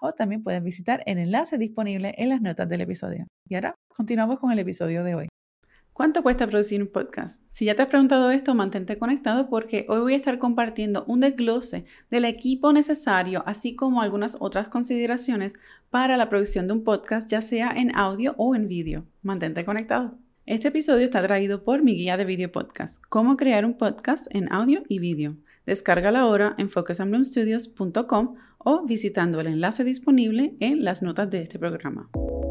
o también puedes visitar el enlace disponible en las notas del episodio. Y ahora continuamos con el episodio de hoy. ¿Cuánto cuesta producir un podcast? Si ya te has preguntado esto, mantente conectado porque hoy voy a estar compartiendo un desglose del equipo necesario, así como algunas otras consideraciones para la producción de un podcast, ya sea en audio o en vídeo. Mantente conectado. Este episodio está traído por mi guía de video podcast, cómo crear un podcast en audio y vídeo. Descárgala ahora en focusandbloomstudios.com o visitando el enlace disponible en las notas de este programa.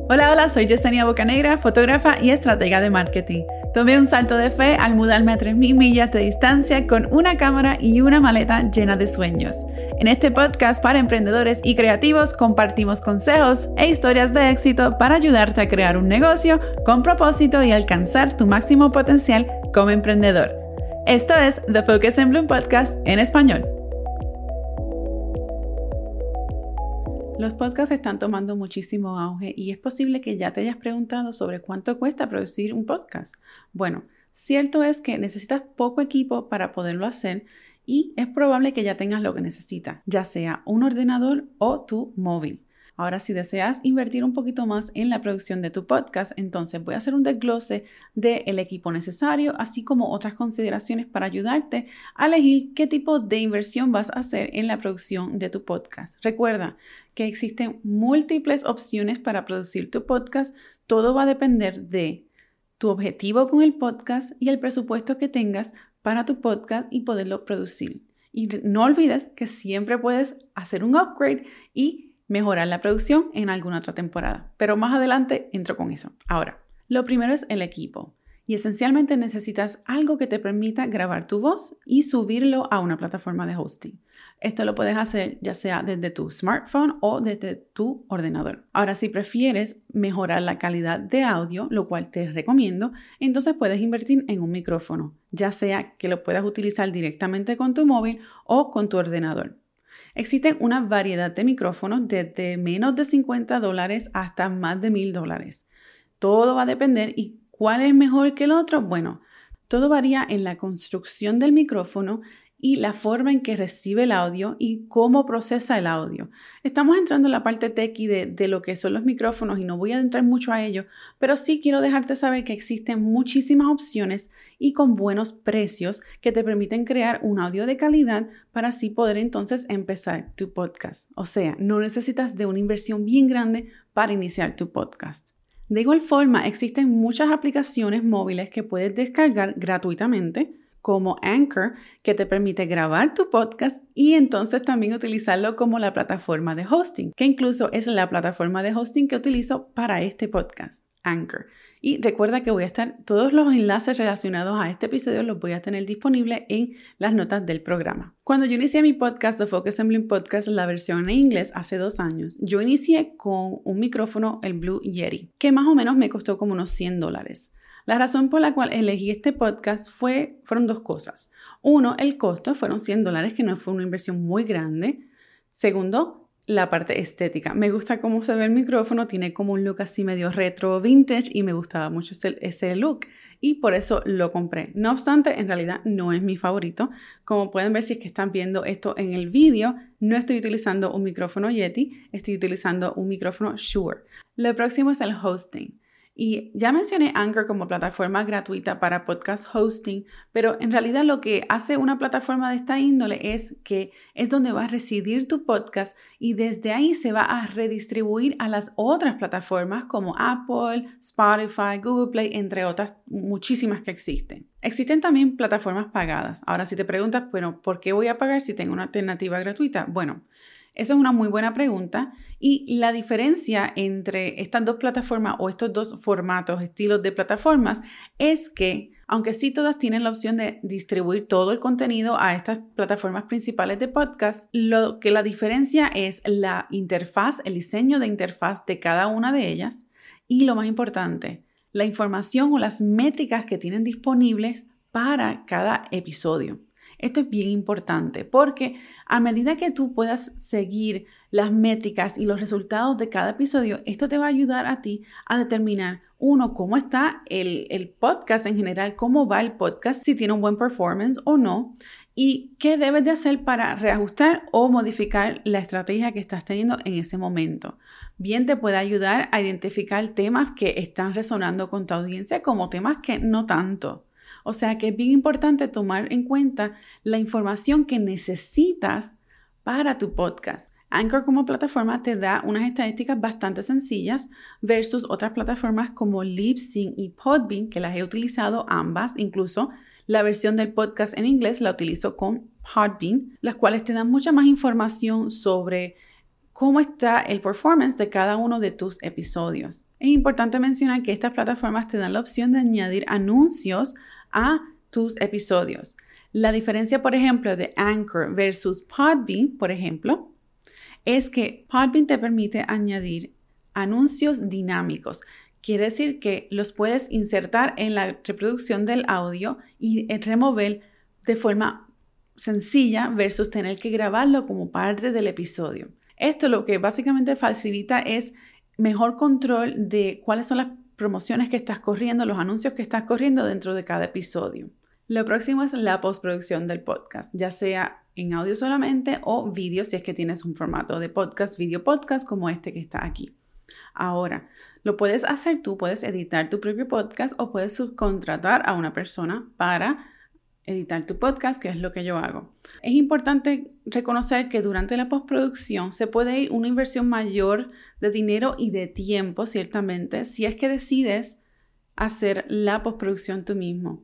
Hola, hola, soy Yesenia Bocanegra, fotógrafa y estratega de marketing. Tomé un salto de fe al mudarme a 3.000 millas de distancia con una cámara y una maleta llena de sueños. En este podcast para emprendedores y creativos compartimos consejos e historias de éxito para ayudarte a crear un negocio con propósito y alcanzar tu máximo potencial como emprendedor. Esto es The Focus and Bloom Podcast en español. Los podcasts están tomando muchísimo auge y es posible que ya te hayas preguntado sobre cuánto cuesta producir un podcast. Bueno, cierto es que necesitas poco equipo para poderlo hacer y es probable que ya tengas lo que necesitas, ya sea un ordenador o tu móvil. Ahora, si deseas invertir un poquito más en la producción de tu podcast, entonces voy a hacer un desglose del equipo necesario, así como otras consideraciones para ayudarte a elegir qué tipo de inversión vas a hacer en la producción de tu podcast. Recuerda que existen múltiples opciones para producir tu podcast. Todo va a depender de tu objetivo con el podcast y el presupuesto que tengas para tu podcast y poderlo producir. Y no olvides que siempre puedes hacer un upgrade y mejorar la producción en alguna otra temporada. Pero más adelante entro con eso. Ahora, lo primero es el equipo. Y esencialmente necesitas algo que te permita grabar tu voz y subirlo a una plataforma de hosting. Esto lo puedes hacer ya sea desde tu smartphone o desde tu ordenador. Ahora, si prefieres mejorar la calidad de audio, lo cual te recomiendo, entonces puedes invertir en un micrófono, ya sea que lo puedas utilizar directamente con tu móvil o con tu ordenador. Existen una variedad de micrófonos desde menos de 50 dólares hasta más de 1000 dólares. Todo va a depender y cuál es mejor que el otro. Bueno, todo varía en la construcción del micrófono y la forma en que recibe el audio y cómo procesa el audio. Estamos entrando en la parte techy de, de, lo que son los micrófonos y no voy a entrar mucho a ello, pero sí quiero dejarte saber que existen muchísimas opciones y con buenos precios que te permiten crear un audio de calidad para así poder entonces empezar tu podcast. O sea, no necesitas de una inversión bien grande para iniciar tu podcast. De igual forma, existen muchas aplicaciones móviles que puedes descargar gratuitamente como Anchor, que te permite grabar tu podcast y entonces también utilizarlo como la plataforma de hosting, que incluso es la plataforma de hosting que utilizo para este podcast, Anchor. Y recuerda que voy a estar, todos los enlaces relacionados a este episodio los voy a tener disponibles en las notas del programa. Cuando yo inicié mi podcast, The Focus Assembling Podcast, la versión en inglés, hace dos años, yo inicié con un micrófono, el Blue Yeti, que más o menos me costó como unos 100 dólares. La razón por la cual elegí este podcast fue, fueron dos cosas. Uno, el costo, fueron 100 dólares, que no fue una inversión muy grande. Segundo, la parte estética. Me gusta cómo se ve el micrófono, tiene como un look así medio retro vintage y me gustaba mucho ese, look y por eso lo compré. No obstante, en realidad no es mi favorito. Como pueden ver si es que están viendo esto en el vídeo, no estoy utilizando un micrófono Yeti, estoy utilizando un micrófono Shure. Lo próximo es el hosting. Y ya mencioné Anchor como plataforma gratuita para podcast hosting, pero en realidad lo que hace una plataforma de esta índole es que es donde va a residir tu podcast y desde ahí se va a redistribuir a las otras plataformas como Apple, Spotify, Google Play, entre otras muchísimas que existen. Existen también plataformas pagadas. Ahora, si te preguntas, bueno, ¿por qué voy a pagar si tengo una alternativa gratuita? Bueno, Esa es una muy buena pregunta y la diferencia entre estas dos plataformas o estos dos formatos, estilos de plataformas, es que aunque sí todas tienen la opción de distribuir todo el contenido a estas plataformas principales de podcast, lo que la diferencia es la interfaz, el diseño de interfaz de cada una de ellas y lo más importante, la información o las métricas que tienen disponibles para cada episodio. Esto es bien importante porque a medida que tú puedas seguir las métricas y los resultados de cada episodio, esto te va a ayudar a ti a determinar, uno, cómo está el, el podcast en general, cómo va el podcast, si tiene un buen performance o no, y qué debes de hacer para reajustar o modificar la estrategia que estás teniendo en ese momento. Bien te puede ayudar a identificar temas que están resonando con tu audiencia como temas que no tanto. O sea que es bien importante tomar en cuenta la información que necesitas para tu podcast. Anchor como plataforma te da unas estadísticas bastante sencillas versus otras plataformas como Libsyn y Podbean, que las he utilizado ambas, incluso la versión del podcast en inglés la utilizo con Podbean, las cuales te dan mucha más información sobre cómo está el performance de cada uno de tus episodios. Es importante mencionar que estas plataformas te dan la opción de añadir anuncios a tus episodios. La diferencia, por ejemplo, de Anchor versus Podbean, por ejemplo, es que Podbean te permite añadir anuncios dinámicos. Quiere decir que los puedes insertar en la reproducción del audio y remover de forma sencilla versus tener que grabarlo como parte del episodio. Esto lo que básicamente facilita es mejor control de cuáles son las promociones que estás corriendo, los anuncios que estás corriendo dentro de cada episodio. Lo próximo es la postproducción del podcast, ya sea en audio solamente o vídeo si es que tienes un formato de podcast, video podcast como este que está aquí. Ahora, lo puedes hacer tú, puedes editar tu propio podcast o puedes subcontratar a una persona para editar tu podcast, que es lo que yo hago. Es importante reconocer que durante la postproducción se puede ir una inversión mayor de dinero y de tiempo, ciertamente, si es que decides hacer la postproducción tú mismo.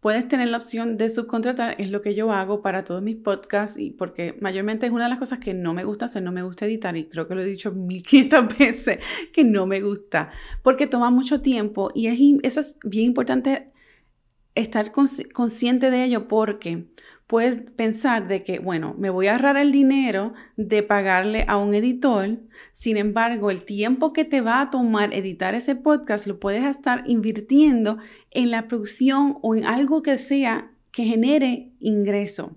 Puedes tener la opción de subcontratar, es lo que yo hago para todos mis podcasts, y porque mayormente es una de las cosas que no me gusta hacer, no me gusta editar, y creo que lo he dicho 1500 veces, que no me gusta, porque toma mucho tiempo y es, eso es bien importante estar consciente de ello porque puedes pensar de que, bueno, me voy a ahorrar el dinero de pagarle a un editor, sin embargo, el tiempo que te va a tomar editar ese podcast lo puedes estar invirtiendo en la producción o en algo que sea que genere ingreso.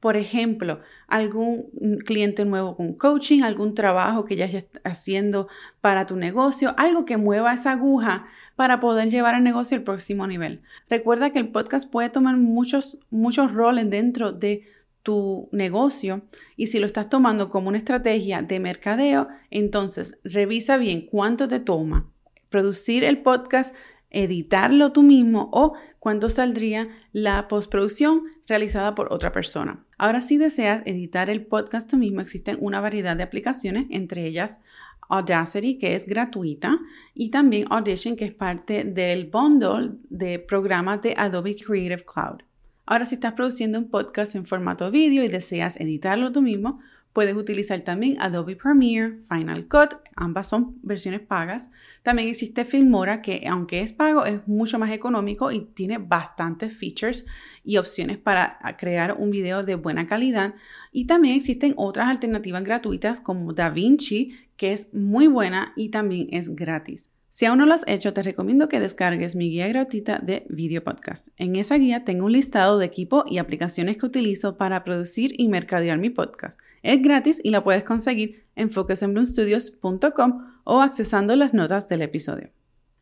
Por ejemplo, algún cliente nuevo con coaching, algún trabajo que ya estés haciendo para tu negocio, algo que mueva esa aguja para poder llevar el negocio al próximo nivel. Recuerda que el podcast puede tomar muchos, muchos roles dentro de tu negocio y si lo estás tomando como una estrategia de mercadeo, entonces revisa bien cuánto te toma producir el podcast editarlo tú mismo o cuánto saldría la postproducción realizada por otra persona. Ahora, si deseas editar el podcast tú mismo, existen una variedad de aplicaciones, entre ellas Audacity, que es gratuita, y también Audition, que es parte del bundle de programas de Adobe Creative Cloud. Ahora, si estás produciendo un podcast en formato vídeo y deseas editarlo tú mismo, Puedes utilizar también Adobe Premiere, Final Cut, ambas son versiones pagas. También existe Filmora, que aunque es pago, es mucho más económico y tiene bastantes features y opciones para crear un video de buena calidad. Y también existen otras alternativas gratuitas como DaVinci, que es muy buena y también es gratis. Si aún no lo has hecho, te recomiendo que descargues mi guía gratuita de video podcast. En esa guía tengo un listado de equipo y aplicaciones que utilizo para producir y mercadear mi podcast. Es gratis y la puedes conseguir en focusembloomstudios.com o accesando las notas del episodio.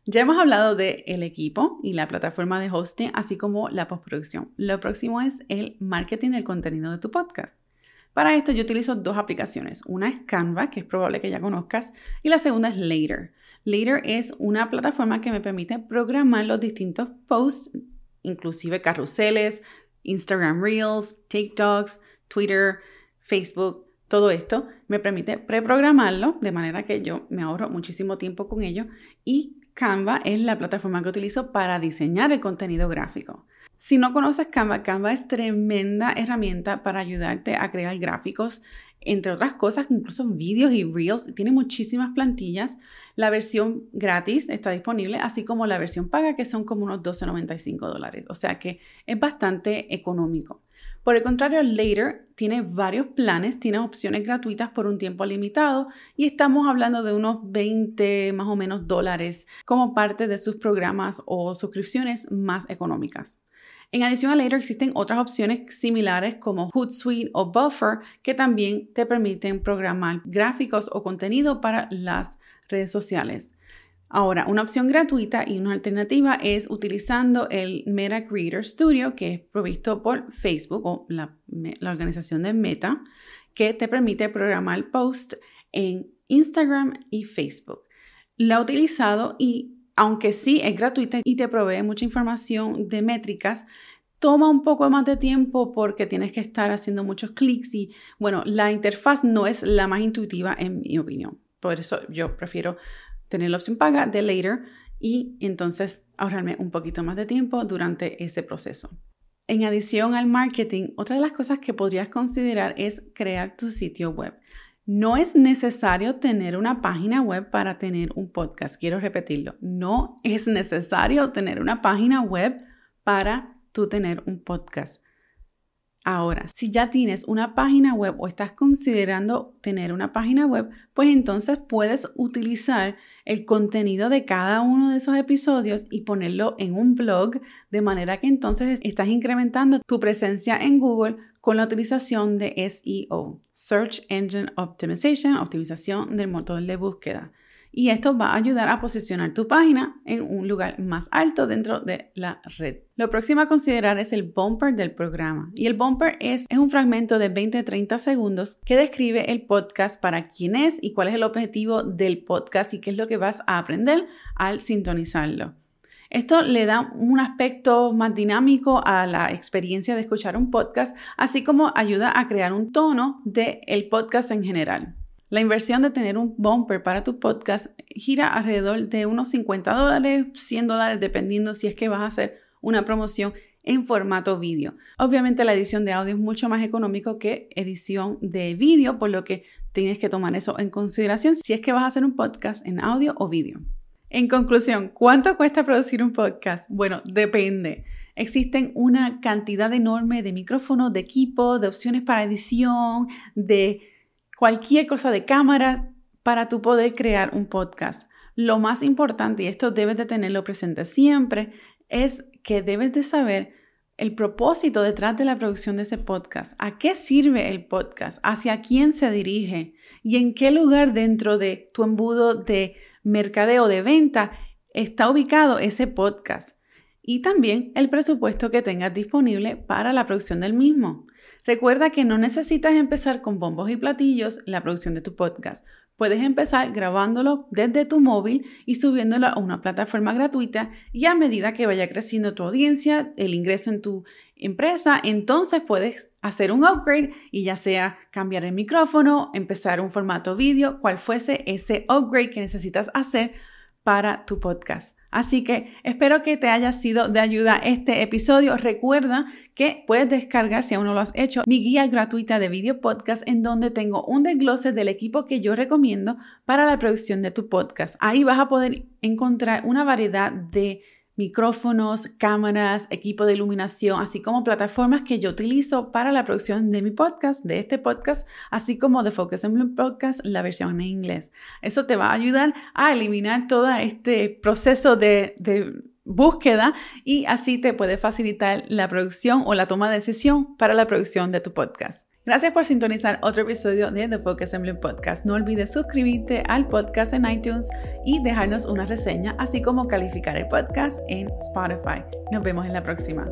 Ya hemos hablado del el equipo y la plataforma de hosting, así como la postproducción. Lo próximo es el marketing del contenido de tu podcast. Para esto yo utilizo dos aplicaciones. Una es Canva, que es probable que ya conozcas, y la segunda es Later. Later es una plataforma que me permite programar los distintos posts, inclusive carruseles, Instagram Reels, TikToks, Twitter, Facebook, todo esto me permite preprogramarlo de manera que yo me ahorro muchísimo tiempo con ello y Canva es la plataforma que utilizo para diseñar el contenido gráfico. Si no conoces Canva, Canva es tremenda herramienta para ayudarte a crear gráficos entre otras cosas, incluso vídeos y reels. Tiene muchísimas plantillas. La versión gratis está disponible, así como la versión paga, que son como unos 12.95 dólares. O sea que es bastante económico. Por el contrario, Later tiene varios planes, tiene opciones gratuitas por un tiempo limitado y estamos hablando de unos 20 más o menos dólares como parte de sus programas o suscripciones más económicas. En adición a Later existen otras opciones similares como Hootsuite o Buffer que también te permiten programar gráficos o contenido para las redes sociales. Ahora, una opción gratuita y una alternativa es utilizando el Meta Creator Studio, que es provisto por Facebook o la, organización de Meta, que te permite programar posts en Instagram y Facebook. La he utilizado y aunque sí es gratuita y te provee mucha información de métricas, toma un poco más de tiempo porque tienes que estar haciendo muchos clics y bueno, la interfaz no es la más intuitiva en mi opinión. Por eso yo prefiero tener la opción paga de later y entonces ahorrarme un poquito más de tiempo durante ese proceso. En adición al marketing, otra de las cosas que podrías considerar es crear tu sitio web. No es necesario tener una página web para tener un podcast. Quiero repetirlo. No es necesario tener una página web para tú tener un podcast. Ahora, si ya tienes una página web o estás considerando tener una página web, pues entonces puedes utilizar el contenido de cada uno de esos episodios y ponerlo en un blog, de manera que entonces estás incrementando tu presencia en Google con la utilización de SEO, Search Engine Optimization, optimización del motor de búsqueda y esto va a ayudar a posicionar tu página en un lugar más alto dentro de la red. Lo próximo a considerar es el bumper del programa y el bumper es, un fragmento de 20-30 segundos que describe el podcast para quién es y cuál es el objetivo del podcast y qué es lo que vas a aprender al sintonizarlo. Esto le da un aspecto más dinámico a la experiencia de escuchar un podcast, así como ayuda a crear un tono del el podcast en general. La inversión de tener un bumper para tu podcast gira alrededor de unos 50 dólares, 100 dólares, dependiendo si es que vas a hacer una promoción en formato vídeo. Obviamente la edición de audio es mucho más económico que edición de vídeo, por lo que tienes que tomar eso en consideración si es que vas a hacer un podcast en audio o vídeo. En conclusión, ¿cuánto cuesta producir un podcast? Bueno, depende. Existen una cantidad enorme de micrófonos, de equipo, de opciones para edición, de cualquier cosa de cámara para tu poder crear un podcast. Lo más importante, y esto debes de tenerlo presente siempre, es que debes de saber el propósito detrás de la producción de ese podcast. ¿A qué sirve el podcast? ¿Hacia quién se dirige? ¿Y en qué lugar dentro de tu embudo de mercadeo de venta está ubicado ese podcast? Y también el presupuesto que tengas disponible para la producción del mismo. Recuerda que no necesitas empezar con bombos y platillos la producción de tu podcast. Puedes empezar grabándolo desde tu móvil y subiéndolo a una plataforma gratuita y a medida que vaya creciendo tu audiencia, el ingreso en tu empresa, entonces puedes hacer un upgrade y ya sea cambiar el micrófono, empezar un formato vídeo, cual fuese ese upgrade que necesitas hacer para tu podcast. Así que espero que te haya sido de ayuda este episodio. Recuerda que puedes descargar, si aún no lo has hecho, mi guía gratuita de video podcast en donde tengo un desglose del equipo que yo recomiendo para la producción de tu podcast. Ahí vas a poder encontrar una variedad de micrófonos, cámaras, equipo de iluminación, así como plataformas que yo utilizo para la producción de mi podcast, de este podcast, así como de Focus Bloom Podcast, la versión en inglés. Eso te va a ayudar a eliminar todo este proceso de, de búsqueda y así te puede facilitar la producción o la toma de decisión para la producción de tu podcast. Gracias por sintonizar otro episodio de The Focus Assembly Podcast. No olvides suscribirte al podcast en iTunes y dejarnos una reseña, así como calificar el podcast en Spotify. Nos vemos en la próxima.